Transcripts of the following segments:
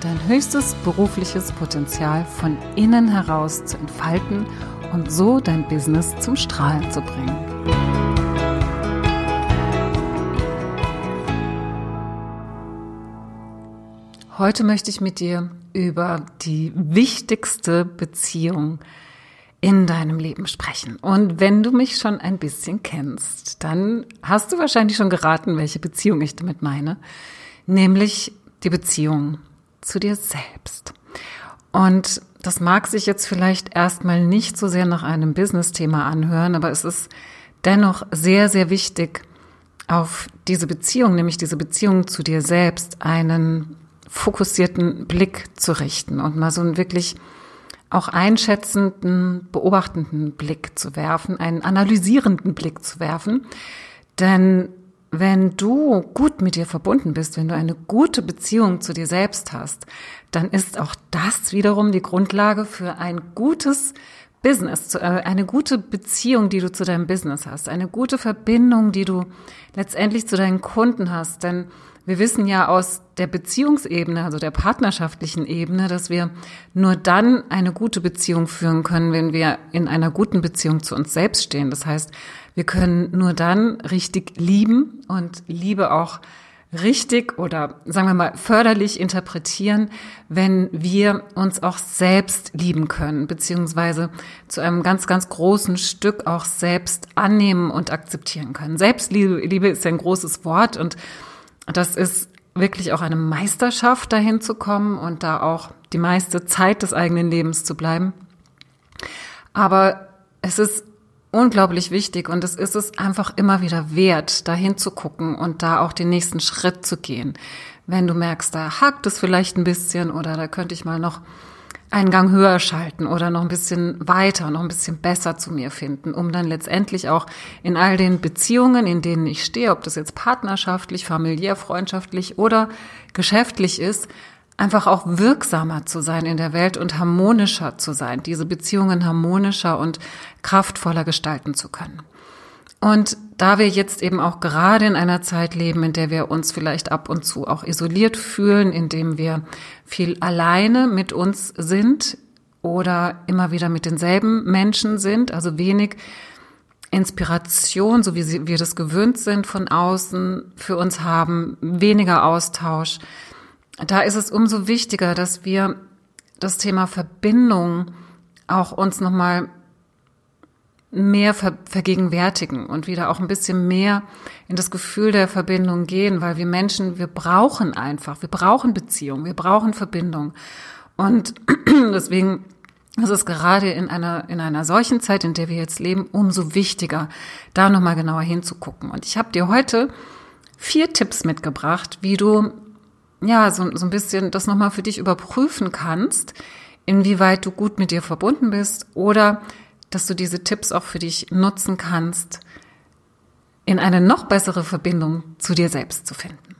dein höchstes berufliches Potenzial von innen heraus zu entfalten und so dein Business zum Strahlen zu bringen. Heute möchte ich mit dir über die wichtigste Beziehung in deinem Leben sprechen. Und wenn du mich schon ein bisschen kennst, dann hast du wahrscheinlich schon geraten, welche Beziehung ich damit meine, nämlich die Beziehung zu dir selbst. Und das mag sich jetzt vielleicht erstmal nicht so sehr nach einem Business-Thema anhören, aber es ist dennoch sehr, sehr wichtig, auf diese Beziehung, nämlich diese Beziehung zu dir selbst, einen fokussierten Blick zu richten und mal so einen wirklich auch einschätzenden, beobachtenden Blick zu werfen, einen analysierenden Blick zu werfen. Denn wenn du gut mit dir verbunden bist, wenn du eine gute Beziehung zu dir selbst hast, dann ist auch das wiederum die Grundlage für ein gutes Business, äh, eine gute Beziehung, die du zu deinem Business hast, eine gute Verbindung, die du letztendlich zu deinen Kunden hast. Denn wir wissen ja aus der Beziehungsebene, also der partnerschaftlichen Ebene, dass wir nur dann eine gute Beziehung führen können, wenn wir in einer guten Beziehung zu uns selbst stehen. Das heißt, wir können nur dann richtig lieben und Liebe auch richtig oder sagen wir mal förderlich interpretieren, wenn wir uns auch selbst lieben können, beziehungsweise zu einem ganz, ganz großen Stück auch selbst annehmen und akzeptieren können. Selbstliebe Liebe ist ja ein großes Wort und das ist wirklich auch eine Meisterschaft, dahin zu kommen und da auch die meiste Zeit des eigenen Lebens zu bleiben. Aber es ist unglaublich wichtig und es ist es einfach immer wieder wert, dahin zu gucken und da auch den nächsten Schritt zu gehen. Wenn du merkst, da hakt es vielleicht ein bisschen oder da könnte ich mal noch einen Gang höher schalten oder noch ein bisschen weiter, noch ein bisschen besser zu mir finden, um dann letztendlich auch in all den Beziehungen, in denen ich stehe, ob das jetzt partnerschaftlich, familiär, freundschaftlich oder geschäftlich ist, einfach auch wirksamer zu sein in der Welt und harmonischer zu sein, diese Beziehungen harmonischer und kraftvoller gestalten zu können. Und da wir jetzt eben auch gerade in einer Zeit leben, in der wir uns vielleicht ab und zu auch isoliert fühlen, indem wir viel alleine mit uns sind oder immer wieder mit denselben Menschen sind, also wenig Inspiration, so wie wir das gewöhnt sind von außen für uns haben, weniger Austausch, da ist es umso wichtiger, dass wir das Thema Verbindung auch uns nochmal mehr ver vergegenwärtigen und wieder auch ein bisschen mehr in das Gefühl der Verbindung gehen, weil wir Menschen, wir brauchen einfach, wir brauchen Beziehung, wir brauchen Verbindung. Und deswegen ist es gerade in einer, in einer solchen Zeit, in der wir jetzt leben, umso wichtiger, da nochmal genauer hinzugucken. Und ich habe dir heute vier Tipps mitgebracht, wie du ja, so, so ein bisschen das nochmal für dich überprüfen kannst, inwieweit du gut mit dir verbunden bist oder dass du diese Tipps auch für dich nutzen kannst, in eine noch bessere Verbindung zu dir selbst zu finden.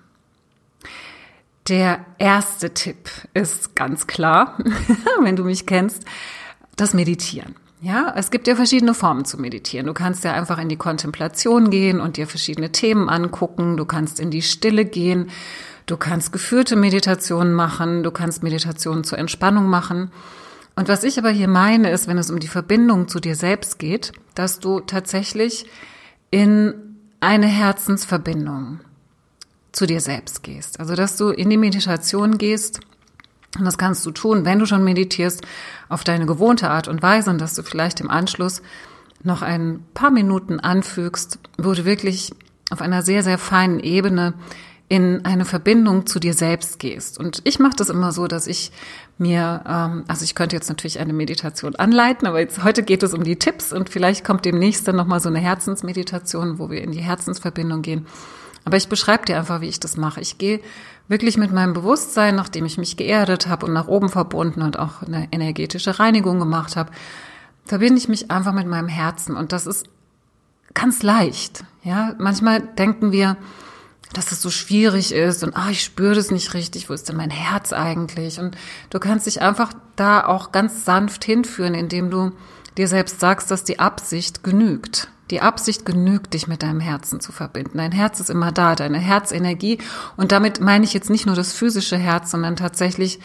Der erste Tipp ist ganz klar, wenn du mich kennst, das Meditieren. Ja, es gibt ja verschiedene Formen zu meditieren. Du kannst ja einfach in die Kontemplation gehen und dir verschiedene Themen angucken. Du kannst in die Stille gehen. Du kannst geführte Meditationen machen. Du kannst Meditationen zur Entspannung machen. Und was ich aber hier meine, ist, wenn es um die Verbindung zu dir selbst geht, dass du tatsächlich in eine Herzensverbindung zu dir selbst gehst. Also, dass du in die Meditation gehst und das kannst du tun, wenn du schon meditierst, auf deine gewohnte Art und Weise und dass du vielleicht im Anschluss noch ein paar Minuten anfügst, wo du wirklich auf einer sehr, sehr feinen Ebene in eine Verbindung zu dir selbst gehst. Und ich mache das immer so, dass ich mir, ähm, also ich könnte jetzt natürlich eine Meditation anleiten, aber jetzt heute geht es um die Tipps und vielleicht kommt demnächst dann nochmal so eine Herzensmeditation, wo wir in die Herzensverbindung gehen. Aber ich beschreibe dir einfach, wie ich das mache. Ich gehe wirklich mit meinem Bewusstsein, nachdem ich mich geerdet habe und nach oben verbunden und auch eine energetische Reinigung gemacht habe, verbinde ich mich einfach mit meinem Herzen und das ist ganz leicht. Ja, manchmal denken wir, dass es so schwierig ist und ah, ich spüre das nicht richtig, wo ist denn mein Herz eigentlich? Und du kannst dich einfach da auch ganz sanft hinführen, indem du dir selbst sagst, dass die Absicht genügt. Die Absicht genügt, dich mit deinem Herzen zu verbinden. Dein Herz ist immer da, deine Herzenergie. Und damit meine ich jetzt nicht nur das physische Herz, sondern tatsächlich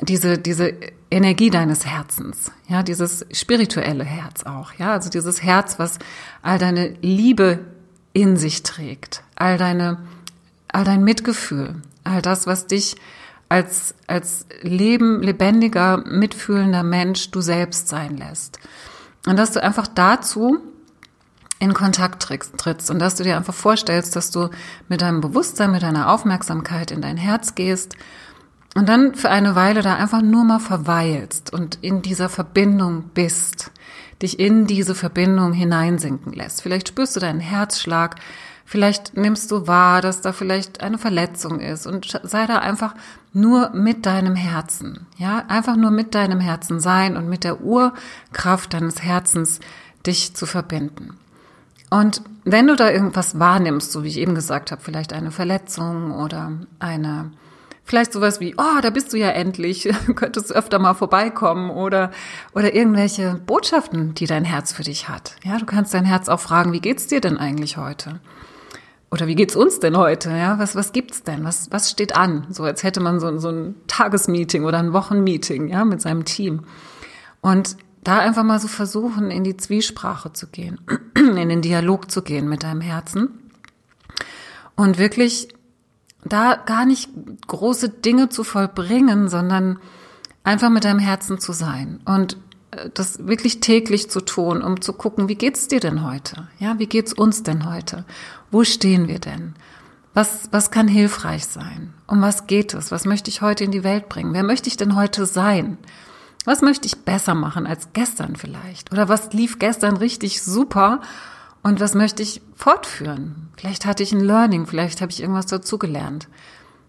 diese, diese Energie deines Herzens, ja, dieses spirituelle Herz auch, ja, also dieses Herz, was all deine Liebe in sich trägt, all deine, all dein Mitgefühl, all das, was dich als, als Leben, lebendiger, mitfühlender Mensch du selbst sein lässt. Und dass du einfach dazu in Kontakt trittst und dass du dir einfach vorstellst, dass du mit deinem Bewusstsein, mit deiner Aufmerksamkeit in dein Herz gehst und dann für eine Weile da einfach nur mal verweilst und in dieser Verbindung bist, dich in diese Verbindung hineinsinken lässt. Vielleicht spürst du deinen Herzschlag, vielleicht nimmst du wahr, dass da vielleicht eine Verletzung ist und sei da einfach nur mit deinem Herzen, ja, einfach nur mit deinem Herzen sein und mit der Urkraft deines Herzens dich zu verbinden. Und wenn du da irgendwas wahrnimmst, so wie ich eben gesagt habe, vielleicht eine Verletzung oder eine Vielleicht sowas wie, oh, da bist du ja endlich, könntest du öfter mal vorbeikommen oder, oder irgendwelche Botschaften, die dein Herz für dich hat. Ja, du kannst dein Herz auch fragen, wie geht's dir denn eigentlich heute? Oder wie geht's uns denn heute? Ja, was, was gibt's denn? Was, was steht an? So als hätte man so, so ein Tagesmeeting oder ein Wochenmeeting, ja, mit seinem Team. Und da einfach mal so versuchen, in die Zwiesprache zu gehen, in den Dialog zu gehen mit deinem Herzen und wirklich da gar nicht große Dinge zu vollbringen, sondern einfach mit deinem Herzen zu sein und äh, das wirklich täglich zu tun, um zu gucken, wie geht's dir denn heute? Ja, wie geht's uns denn heute? Wo stehen wir denn? Was, was kann hilfreich sein? Um was geht es? Was möchte ich heute in die Welt bringen? Wer möchte ich denn heute sein? Was möchte ich besser machen als gestern vielleicht? Oder was lief gestern richtig super und was möchte ich fortführen? Vielleicht hatte ich ein Learning, vielleicht habe ich irgendwas dazugelernt.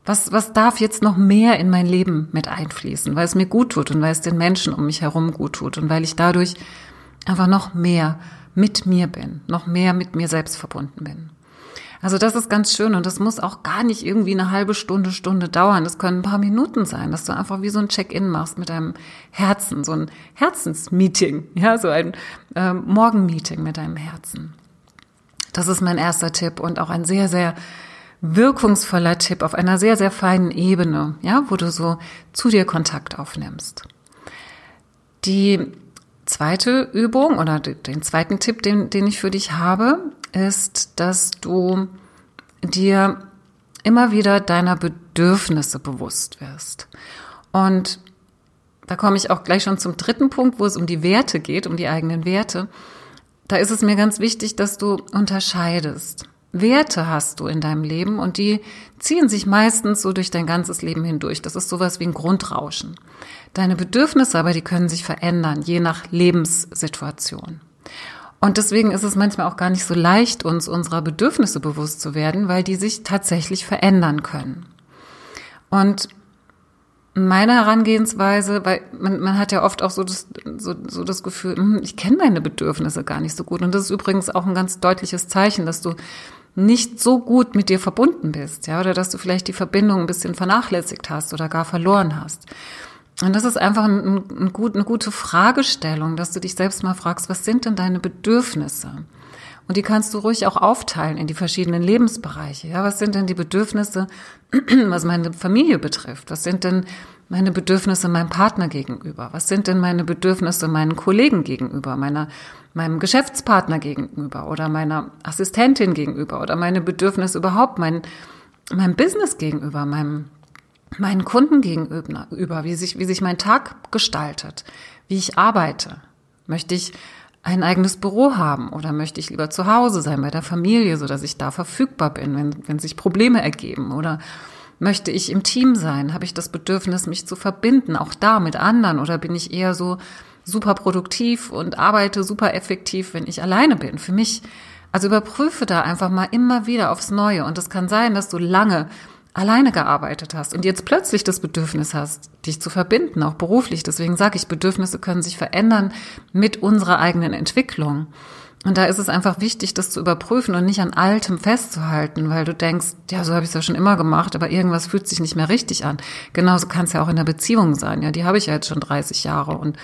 Was, was darf jetzt noch mehr in mein Leben mit einfließen, weil es mir gut tut und weil es den Menschen um mich herum gut tut und weil ich dadurch einfach noch mehr mit mir bin, noch mehr mit mir selbst verbunden bin. Also das ist ganz schön und das muss auch gar nicht irgendwie eine halbe Stunde, Stunde dauern. Das können ein paar Minuten sein, dass du einfach wie so ein Check-in machst mit deinem Herzen, so ein Herzensmeeting, ja, so ein äh, Morgenmeeting mit deinem Herzen. Das ist mein erster Tipp und auch ein sehr, sehr wirkungsvoller Tipp auf einer sehr, sehr feinen Ebene, ja, wo du so zu dir Kontakt aufnimmst. Die zweite Übung oder den zweiten Tipp, den, den ich für dich habe, ist, dass du dir immer wieder deiner Bedürfnisse bewusst wirst. Und da komme ich auch gleich schon zum dritten Punkt, wo es um die Werte geht, um die eigenen Werte. Da ist es mir ganz wichtig, dass du unterscheidest. Werte hast du in deinem Leben und die ziehen sich meistens so durch dein ganzes Leben hindurch. Das ist sowas wie ein Grundrauschen. Deine Bedürfnisse aber, die können sich verändern, je nach Lebenssituation. Und deswegen ist es manchmal auch gar nicht so leicht, uns unserer Bedürfnisse bewusst zu werden, weil die sich tatsächlich verändern können. Und meine Herangehensweise, weil man, man hat ja oft auch so das, so, so das Gefühl, hm, ich kenne meine Bedürfnisse gar nicht so gut. Und das ist übrigens auch ein ganz deutliches Zeichen, dass du nicht so gut mit dir verbunden bist, ja, oder dass du vielleicht die Verbindung ein bisschen vernachlässigt hast oder gar verloren hast. Und das ist einfach ein, ein, gut, eine gute Fragestellung, dass du dich selbst mal fragst, was sind denn deine Bedürfnisse? Und die kannst du ruhig auch aufteilen in die verschiedenen Lebensbereiche. Ja, was sind denn die Bedürfnisse, was meine Familie betrifft? Was sind denn meine Bedürfnisse meinem Partner gegenüber? Was sind denn meine Bedürfnisse meinen Kollegen gegenüber, meiner, meinem Geschäftspartner gegenüber oder meiner Assistentin gegenüber oder meine Bedürfnisse überhaupt, mein, meinem Business gegenüber, meinem, meinen Kunden gegenüber, wie sich, wie sich mein Tag gestaltet, wie ich arbeite? Möchte ich ein eigenes Büro haben oder möchte ich lieber zu Hause sein bei der Familie, so dass ich da verfügbar bin, wenn, wenn sich Probleme ergeben oder möchte ich im Team sein? Habe ich das Bedürfnis, mich zu verbinden, auch da mit anderen oder bin ich eher so super produktiv und arbeite super effektiv, wenn ich alleine bin? Für mich, also überprüfe da einfach mal immer wieder aufs Neue und es kann sein, dass du lange alleine gearbeitet hast und jetzt plötzlich das Bedürfnis hast, dich zu verbinden, auch beruflich. Deswegen sage ich, Bedürfnisse können sich verändern mit unserer eigenen Entwicklung. Und da ist es einfach wichtig, das zu überprüfen und nicht an Altem festzuhalten, weil du denkst, ja, so habe ich es ja schon immer gemacht, aber irgendwas fühlt sich nicht mehr richtig an. Genauso kann es ja auch in der Beziehung sein. Ja, die habe ich ja jetzt schon 30 Jahre und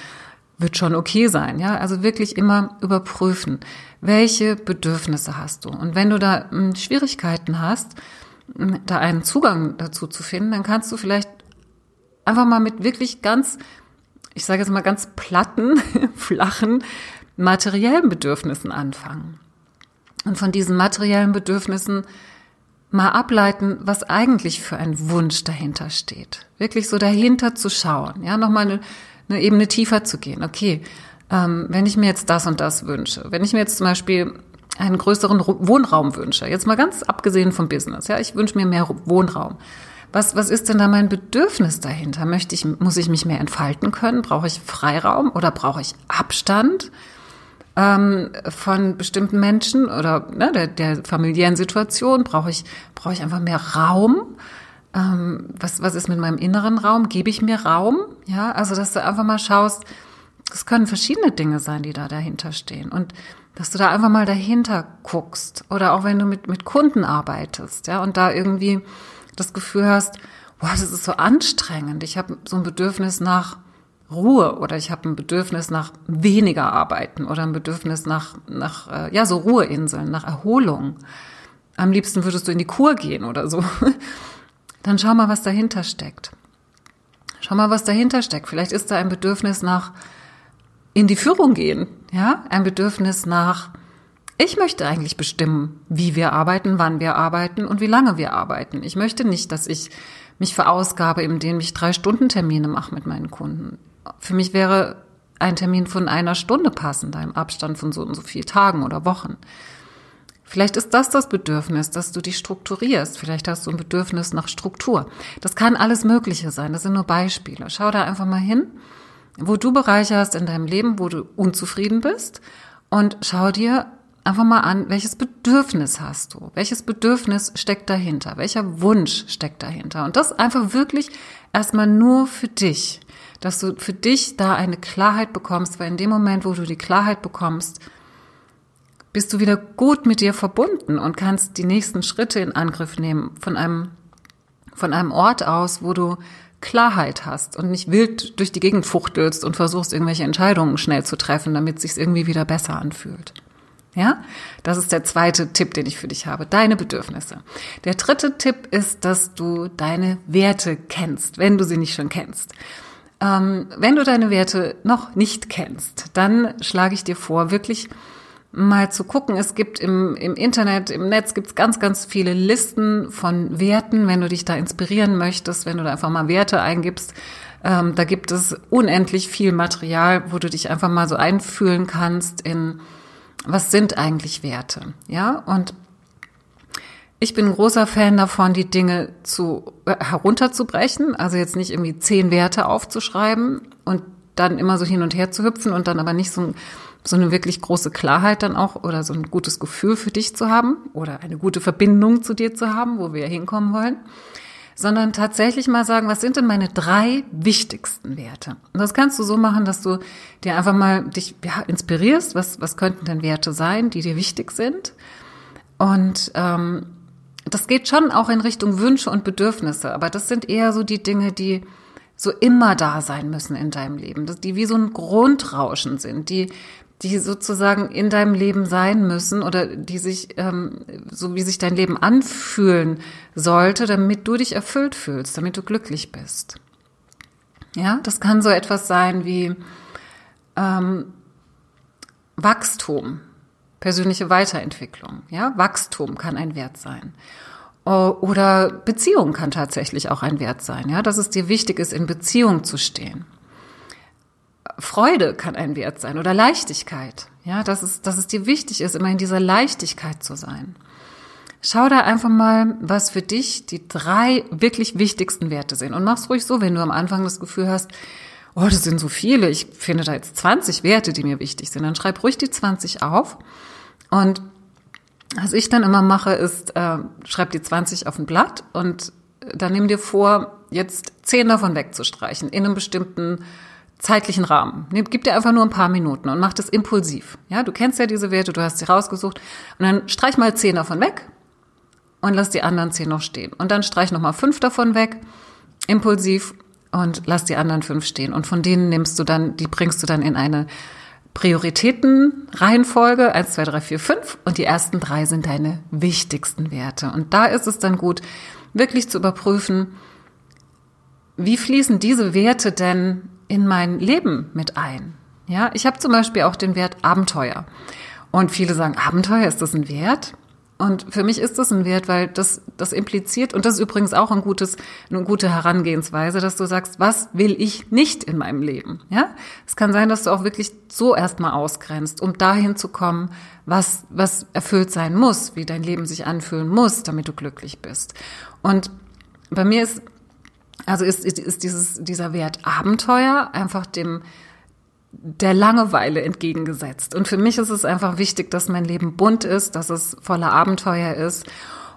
wird schon okay sein. Ja, also wirklich immer überprüfen, welche Bedürfnisse hast du. Und wenn du da hm, Schwierigkeiten hast, da einen Zugang dazu zu finden, dann kannst du vielleicht einfach mal mit wirklich ganz, ich sage jetzt mal ganz platten, flachen materiellen Bedürfnissen anfangen. Und von diesen materiellen Bedürfnissen mal ableiten, was eigentlich für ein Wunsch dahinter steht. Wirklich so dahinter zu schauen, ja, nochmal eine, eine Ebene tiefer zu gehen. Okay, ähm, wenn ich mir jetzt das und das wünsche, wenn ich mir jetzt zum Beispiel einen größeren Wohnraum wünsche, jetzt mal ganz abgesehen vom Business, ja, ich wünsche mir mehr Wohnraum. Was, was ist denn da mein Bedürfnis dahinter? Möchte ich, muss ich mich mehr entfalten können? Brauche ich Freiraum oder brauche ich Abstand? ähm, von bestimmten Menschen oder ne, der, der familiären Situation? Brauche ich, brauche ich einfach mehr Raum? Ähm, was, was ist mit meinem inneren Raum? Gebe ich mir Raum? Ja, also dass du einfach mal schaust, es können verschiedene Dinge sein, die da dahinter stehen. Und dass du da einfach mal dahinter guckst. Oder auch wenn du mit, mit Kunden arbeitest, ja, und da irgendwie das Gefühl hast, boah, das ist so anstrengend. Ich habe so ein Bedürfnis nach Ruhe oder ich habe ein Bedürfnis nach weniger Arbeiten oder ein Bedürfnis nach, nach äh, ja, so Ruheinseln, nach Erholung. Am liebsten würdest du in die Kur gehen oder so. Dann schau mal, was dahinter steckt. Schau mal, was dahinter steckt. Vielleicht ist da ein Bedürfnis nach in die Führung gehen, ja? Ein Bedürfnis nach ich möchte eigentlich bestimmen, wie wir arbeiten, wann wir arbeiten und wie lange wir arbeiten. Ich möchte nicht, dass ich mich verausgabe, indem ich drei Stunden Termine mache mit meinen Kunden. Für mich wäre ein Termin von einer Stunde passend, einem Abstand von so und so vielen Tagen oder Wochen. Vielleicht ist das das Bedürfnis, dass du dich strukturierst. Vielleicht hast du ein Bedürfnis nach Struktur. Das kann alles Mögliche sein. Das sind nur Beispiele. Schau da einfach mal hin, wo du Bereiche hast in deinem Leben, wo du unzufrieden bist und schau dir einfach mal an, welches Bedürfnis hast du? Welches Bedürfnis steckt dahinter? Welcher Wunsch steckt dahinter? Und das einfach wirklich erstmal nur für dich dass du für dich da eine Klarheit bekommst, weil in dem Moment, wo du die Klarheit bekommst, bist du wieder gut mit dir verbunden und kannst die nächsten Schritte in Angriff nehmen von einem, von einem Ort aus, wo du Klarheit hast und nicht wild durch die Gegend fuchtelst und versuchst, irgendwelche Entscheidungen schnell zu treffen, damit es sich irgendwie wieder besser anfühlt. Ja, das ist der zweite Tipp, den ich für dich habe. Deine Bedürfnisse. Der dritte Tipp ist, dass du deine Werte kennst, wenn du sie nicht schon kennst. Ähm, wenn du deine Werte noch nicht kennst, dann schlage ich dir vor, wirklich mal zu gucken. Es gibt im, im Internet, im Netz gibt es ganz, ganz viele Listen von Werten, wenn du dich da inspirieren möchtest, wenn du da einfach mal Werte eingibst. Ähm, da gibt es unendlich viel Material, wo du dich einfach mal so einfühlen kannst in, was sind eigentlich Werte? Ja, und ich bin ein großer Fan davon, die Dinge zu äh, herunterzubrechen, also jetzt nicht irgendwie zehn Werte aufzuschreiben und dann immer so hin und her zu hüpfen und dann aber nicht so, so eine wirklich große Klarheit dann auch oder so ein gutes Gefühl für dich zu haben oder eine gute Verbindung zu dir zu haben, wo wir hinkommen wollen, sondern tatsächlich mal sagen, was sind denn meine drei wichtigsten Werte? Und das kannst du so machen, dass du dir einfach mal dich ja, inspirierst, was, was könnten denn Werte sein, die dir wichtig sind und ähm, das geht schon auch in Richtung Wünsche und Bedürfnisse, aber das sind eher so die Dinge, die so immer da sein müssen in deinem Leben, die wie so ein Grundrauschen sind, die die sozusagen in deinem Leben sein müssen oder die sich ähm, so wie sich dein Leben anfühlen sollte, damit du dich erfüllt fühlst, damit du glücklich bist. Ja, das kann so etwas sein wie ähm, Wachstum, persönliche Weiterentwicklung. Ja, Wachstum kann ein Wert sein. Oder Beziehung kann tatsächlich auch ein Wert sein. Ja, dass es dir wichtig ist, in Beziehung zu stehen. Freude kann ein Wert sein oder Leichtigkeit. Ja, dass es, dass es dir wichtig ist, immer in dieser Leichtigkeit zu sein. Schau da einfach mal, was für dich die drei wirklich wichtigsten Werte sind. Und mach's ruhig so, wenn du am Anfang das Gefühl hast, oh, das sind so viele, ich finde da jetzt 20 Werte, die mir wichtig sind. Dann schreib ruhig die 20 auf. Und was ich dann immer mache, ist, äh, schreib die 20 auf ein Blatt und dann nimm dir vor, jetzt zehn davon wegzustreichen in einem bestimmten zeitlichen Rahmen. Gib dir einfach nur ein paar Minuten und mach das impulsiv. Ja, du kennst ja diese Werte, du hast sie rausgesucht und dann streich mal zehn davon weg und lass die anderen zehn noch stehen. Und dann streich noch mal fünf davon weg, impulsiv und lass die anderen fünf stehen. Und von denen nimmst du dann, die bringst du dann in eine Prioritätenreihenfolge, eins, zwei, drei, vier, fünf und die ersten drei sind deine wichtigsten Werte. Und da ist es dann gut, wirklich zu überprüfen, wie fließen diese Werte denn in mein Leben mit ein? Ja, ich habe zum Beispiel auch den Wert Abenteuer. Und viele sagen, Abenteuer, ist das ein Wert? Und für mich ist das ein Wert, weil das, das impliziert, und das ist übrigens auch ein gutes, eine gute Herangehensweise, dass du sagst, was will ich nicht in meinem Leben? Ja? Es kann sein, dass du auch wirklich so erstmal ausgrenzt, um dahin zu kommen, was, was erfüllt sein muss, wie dein Leben sich anfühlen muss, damit du glücklich bist. Und bei mir ist, also ist, ist dieses, dieser Wert Abenteuer einfach dem, der Langeweile entgegengesetzt. Und für mich ist es einfach wichtig, dass mein Leben bunt ist, dass es voller Abenteuer ist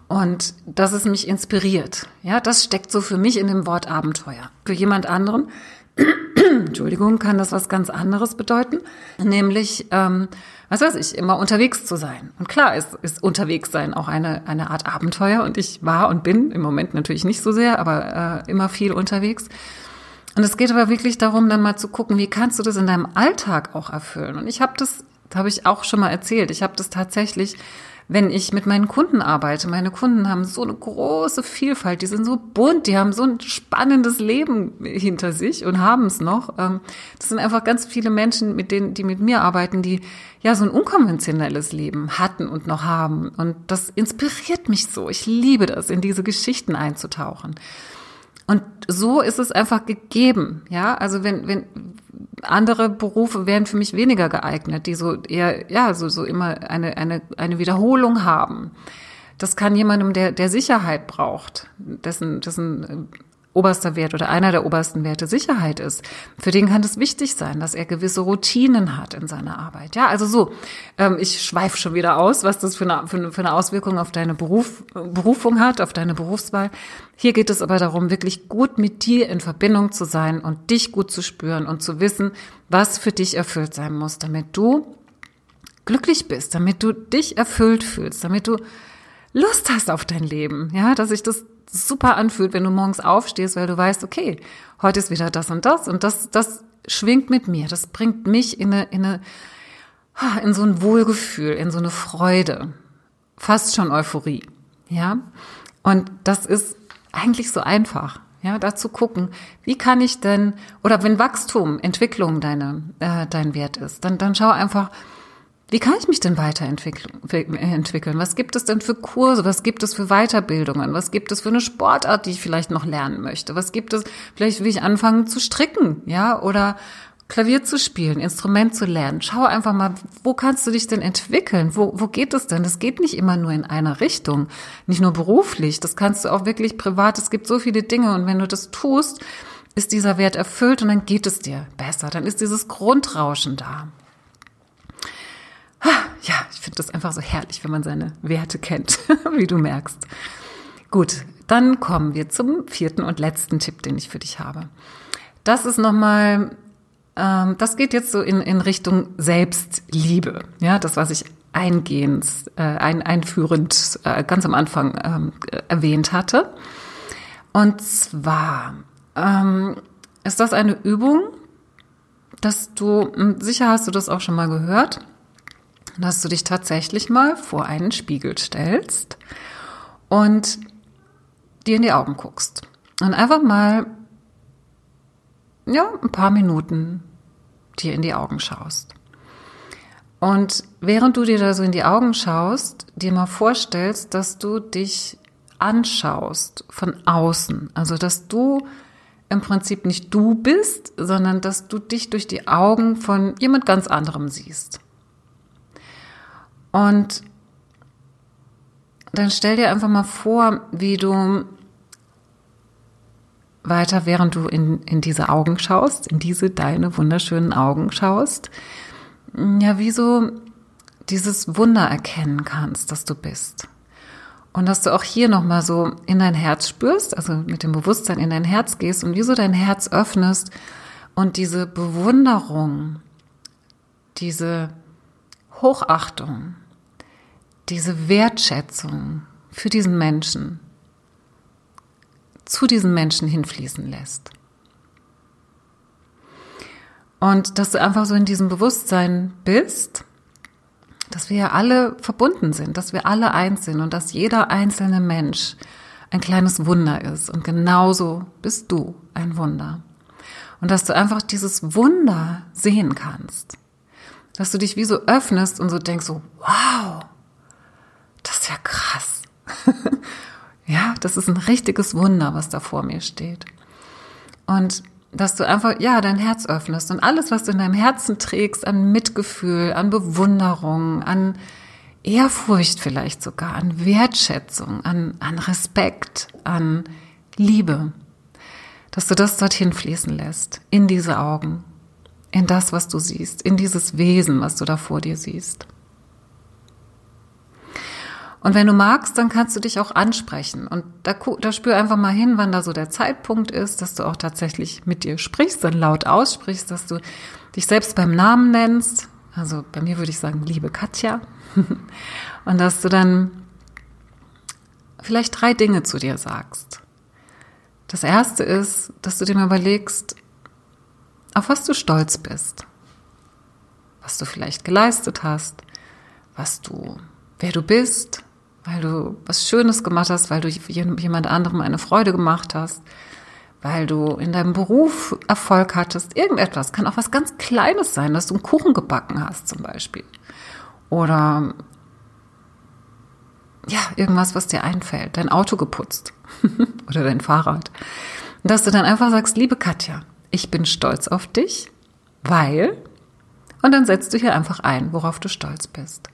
und dass es mich inspiriert. Ja, das steckt so für mich in dem Wort Abenteuer. Für jemand anderen, Entschuldigung, kann das was ganz anderes bedeuten, nämlich, ähm, was weiß ich, immer unterwegs zu sein. Und klar ist, ist unterwegs sein auch eine, eine Art Abenteuer und ich war und bin im Moment natürlich nicht so sehr, aber äh, immer viel unterwegs. Und es geht aber wirklich darum, dann mal zu gucken, wie kannst du das in deinem Alltag auch erfüllen. Und ich habe das, da habe ich auch schon mal erzählt, ich habe das tatsächlich, wenn ich mit meinen Kunden arbeite. Meine Kunden haben so eine große Vielfalt, die sind so bunt, die haben so ein spannendes Leben hinter sich und haben es noch. Ähm, das sind einfach ganz viele Menschen, mit denen, die mit mir arbeiten, die ja so ein unkonventionelles Leben hatten und noch haben. Und das inspiriert mich so. Ich liebe das, in diese Geschichten einzutauchen. Und so ist es einfach gegeben, ja. Also wenn, wenn andere Berufe wären für mich weniger geeignet, die so eher, ja, so, so immer eine, eine, eine Wiederholung haben. Das kann jemandem, der, der Sicherheit braucht, dessen, dessen oberster Wert oder einer der obersten Werte Sicherheit ist, für den kann es wichtig sein, dass er gewisse Routinen hat in seiner Arbeit. Ja, also so, ähm, ich schweife schon wieder aus, was das für eine, für eine, für eine Auswirkung auf deine Beruf, Berufung hat, auf deine Berufswahl. Hier geht es aber darum, wirklich gut mit dir in Verbindung zu sein und dich gut zu spüren und zu wissen, was für dich erfüllt sein muss, damit du glücklich bist, damit du dich erfüllt fühlst, damit du Lust hast auf dein Leben, ja, dass ich das super anfühlt, wenn du morgens aufstehst, weil du weißt, okay, heute ist wieder das und das und das, das schwingt mit mir. Das bringt mich in eine, in eine, in so ein Wohlgefühl, in so eine Freude. Fast schon Euphorie. Ja. Und das ist eigentlich so einfach. Ja, dazu gucken, wie kann ich denn, oder wenn Wachstum, Entwicklung deine, äh, dein Wert ist, dann, dann schau einfach, wie kann ich mich denn weiterentwickeln? Was gibt es denn für Kurse? Was gibt es für Weiterbildungen? Was gibt es für eine Sportart, die ich vielleicht noch lernen möchte? Was gibt es, vielleicht will ich anfangen zu stricken, ja, oder Klavier zu spielen, Instrument zu lernen. Schau einfach mal, wo kannst du dich denn entwickeln? Wo, wo geht es denn? Das geht nicht immer nur in einer Richtung, nicht nur beruflich. Das kannst du auch wirklich privat. Es gibt so viele Dinge und wenn du das tust, ist dieser Wert erfüllt und dann geht es dir besser. Dann ist dieses Grundrauschen da. Ja, ich finde das einfach so herrlich, wenn man seine Werte kennt, wie du merkst. Gut, dann kommen wir zum vierten und letzten Tipp, den ich für dich habe. Das ist nochmal, ähm, das geht jetzt so in, in Richtung Selbstliebe. Ja, das, was ich eingehend, äh, ein, einführend äh, ganz am Anfang ähm, erwähnt hatte. Und zwar ähm, ist das eine Übung, dass du, hm, sicher hast du das auch schon mal gehört, dass du dich tatsächlich mal vor einen Spiegel stellst und dir in die Augen guckst. Und einfach mal, ja, ein paar Minuten dir in die Augen schaust. Und während du dir da so in die Augen schaust, dir mal vorstellst, dass du dich anschaust von außen. Also, dass du im Prinzip nicht du bist, sondern dass du dich durch die Augen von jemand ganz anderem siehst. Und dann stell dir einfach mal vor, wie du weiter, während du in, in diese Augen schaust, in diese deine wunderschönen Augen schaust, ja, wie so dieses Wunder erkennen kannst, dass du bist. Und dass du auch hier nochmal so in dein Herz spürst, also mit dem Bewusstsein in dein Herz gehst und wie so dein Herz öffnest und diese Bewunderung, diese Hochachtung, diese Wertschätzung für diesen Menschen zu diesen Menschen hinfließen lässt. Und dass du einfach so in diesem Bewusstsein bist, dass wir ja alle verbunden sind, dass wir alle eins sind und dass jeder einzelne Mensch ein kleines Wunder ist. Und genauso bist du ein Wunder. Und dass du einfach dieses Wunder sehen kannst. Dass du dich wie so öffnest und so denkst so, wow, das ist ja krass. ja, das ist ein richtiges Wunder, was da vor mir steht. Und dass du einfach, ja, dein Herz öffnest und alles, was du in deinem Herzen trägst, an Mitgefühl, an Bewunderung, an Ehrfurcht vielleicht sogar, an Wertschätzung, an, an Respekt, an Liebe, dass du das dorthin fließen lässt, in diese Augen, in das, was du siehst, in dieses Wesen, was du da vor dir siehst. Und wenn du magst, dann kannst du dich auch ansprechen. Und da, da spür einfach mal hin, wann da so der Zeitpunkt ist, dass du auch tatsächlich mit dir sprichst, dann laut aussprichst, dass du dich selbst beim Namen nennst. Also bei mir würde ich sagen, liebe Katja. Und dass du dann vielleicht drei Dinge zu dir sagst. Das erste ist, dass du dir mal überlegst, auf was du stolz bist. Was du vielleicht geleistet hast, was du, wer du bist, weil du was Schönes gemacht hast, weil du jemand anderem eine Freude gemacht hast, weil du in deinem Beruf Erfolg hattest, irgendetwas. Kann auch was ganz Kleines sein, dass du einen Kuchen gebacken hast zum Beispiel. Oder ja, irgendwas, was dir einfällt, dein Auto geputzt oder dein Fahrrad. Und dass du dann einfach sagst, liebe Katja, ich bin stolz auf dich, weil, und dann setzt du hier einfach ein, worauf du stolz bist.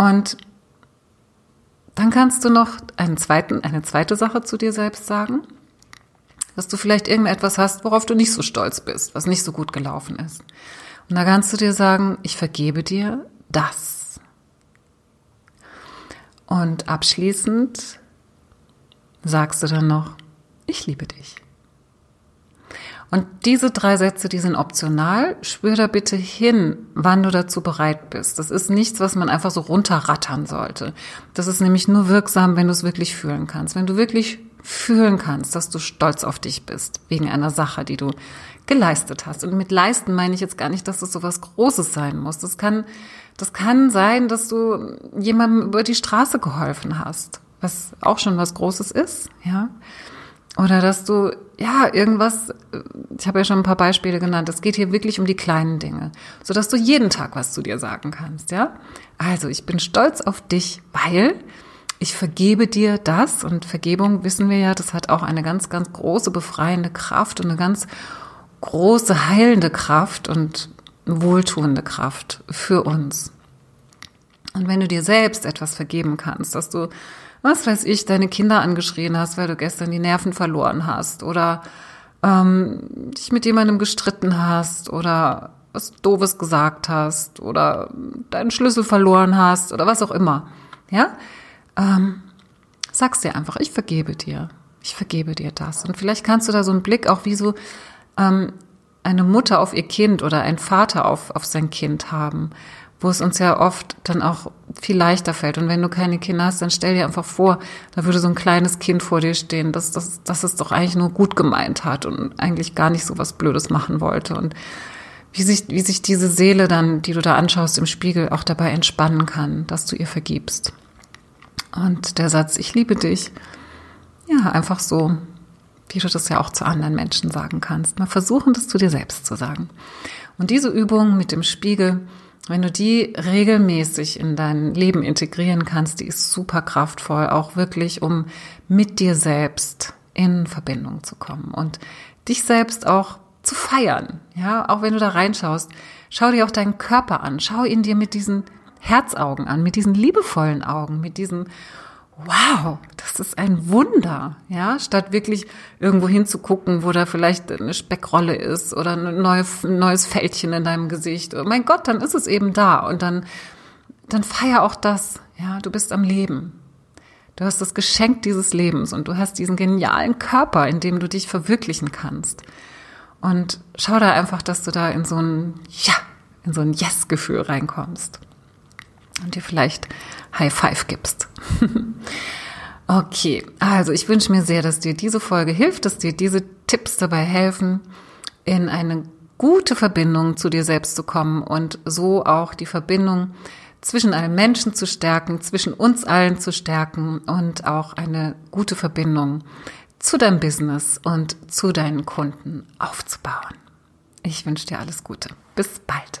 Und dann kannst du noch einen zweiten, eine zweite Sache zu dir selbst sagen, dass du vielleicht irgendetwas hast, worauf du nicht so stolz bist, was nicht so gut gelaufen ist. Und da kannst du dir sagen, ich vergebe dir das. Und abschließend sagst du dann noch, ich liebe dich. Und diese drei Sätze, die sind optional. Spür da bitte hin, wann du dazu bereit bist. Das ist nichts, was man einfach so runterrattern sollte. Das ist nämlich nur wirksam, wenn du es wirklich fühlen kannst. Wenn du wirklich fühlen kannst, dass du stolz auf dich bist, wegen einer Sache, die du geleistet hast. Und mit leisten meine ich jetzt gar nicht, dass es so was Großes sein muss. Das kann, das kann sein, dass du jemandem über die Straße geholfen hast, was auch schon was Großes ist, ja. Oder dass du, ja, irgendwas, ich habe ja schon ein paar Beispiele genannt, es geht hier wirklich um die kleinen Dinge, sodass du jeden Tag was zu dir sagen kannst, ja? Also, ich bin stolz auf dich, weil ich vergebe dir das und Vergebung wissen wir ja, das hat auch eine ganz, ganz große befreiende Kraft und eine ganz große heilende Kraft und wohltuende Kraft für uns. Und wenn du dir selbst etwas vergeben kannst, dass du was weiß ich, deine Kinder angeschrien hast, weil du gestern die Nerven verloren hast oder ähm, dich mit jemandem gestritten hast oder was Doofes gesagt hast oder deinen Schlüssel verloren hast oder was auch immer. Ja? Ähm, sag's dir einfach, ich vergebe dir. Ich vergebe dir das. Und vielleicht kannst du da so einen Blick auch wie so ähm, eine Mutter auf ihr Kind oder ein Vater auf, auf sein Kind haben wo es uns ja oft dann auch viel leichter fällt. Und wenn du keine Kinder hast, dann stell dir einfach vor, da würde so ein kleines Kind vor dir stehen, das, das, das es doch eigentlich nur gut gemeint hat und eigentlich gar nicht so was Blödes machen wollte. Und wie sich, wie sich diese Seele dann, die du da anschaust im Spiegel, auch dabei entspannen kann, dass du ihr vergibst. Und der Satz, ich liebe dich, ja, einfach so, wie du das ja auch zu anderen Menschen sagen kannst. Mal versuchen, das zu dir selbst zu sagen. Und diese Übung mit dem Spiegel, wenn du die regelmäßig in dein Leben integrieren kannst, die ist super kraftvoll, auch wirklich, um mit dir selbst in Verbindung zu kommen und dich selbst auch zu feiern. Ja, auch wenn du da reinschaust, schau dir auch deinen Körper an, schau ihn dir mit diesen Herzaugen an, mit diesen liebevollen Augen, mit diesen wow, das ist ein Wunder, ja, statt wirklich irgendwo hinzugucken, wo da vielleicht eine Speckrolle ist oder ein neues, Fältchen in deinem Gesicht. Oh mein Gott, dann ist es eben da und dann, dann feier auch das, Ja, du bist am Leben. Du hast das Geschenk dieses Lebens und du hast diesen genialen Körper, in dem du dich verwirklichen kannst. Und schau da einfach, dass du da in so ein Ja, in so ein Yes-Gefühl reinkommst. Und dir vielleicht High Five gibst. okay, also ich wünsche mir sehr, dass dir diese Folge hilft, dass dir diese Tipps dabei helfen, in eine gute Verbindung zu dir selbst zu kommen und so auch die Verbindung zwischen allen Menschen zu stärken, zwischen uns allen zu stärken und auch eine gute Verbindung zu deinem Business und zu deinen Kunden aufzubauen. Ich wünsche dir alles Gute. Bis bald.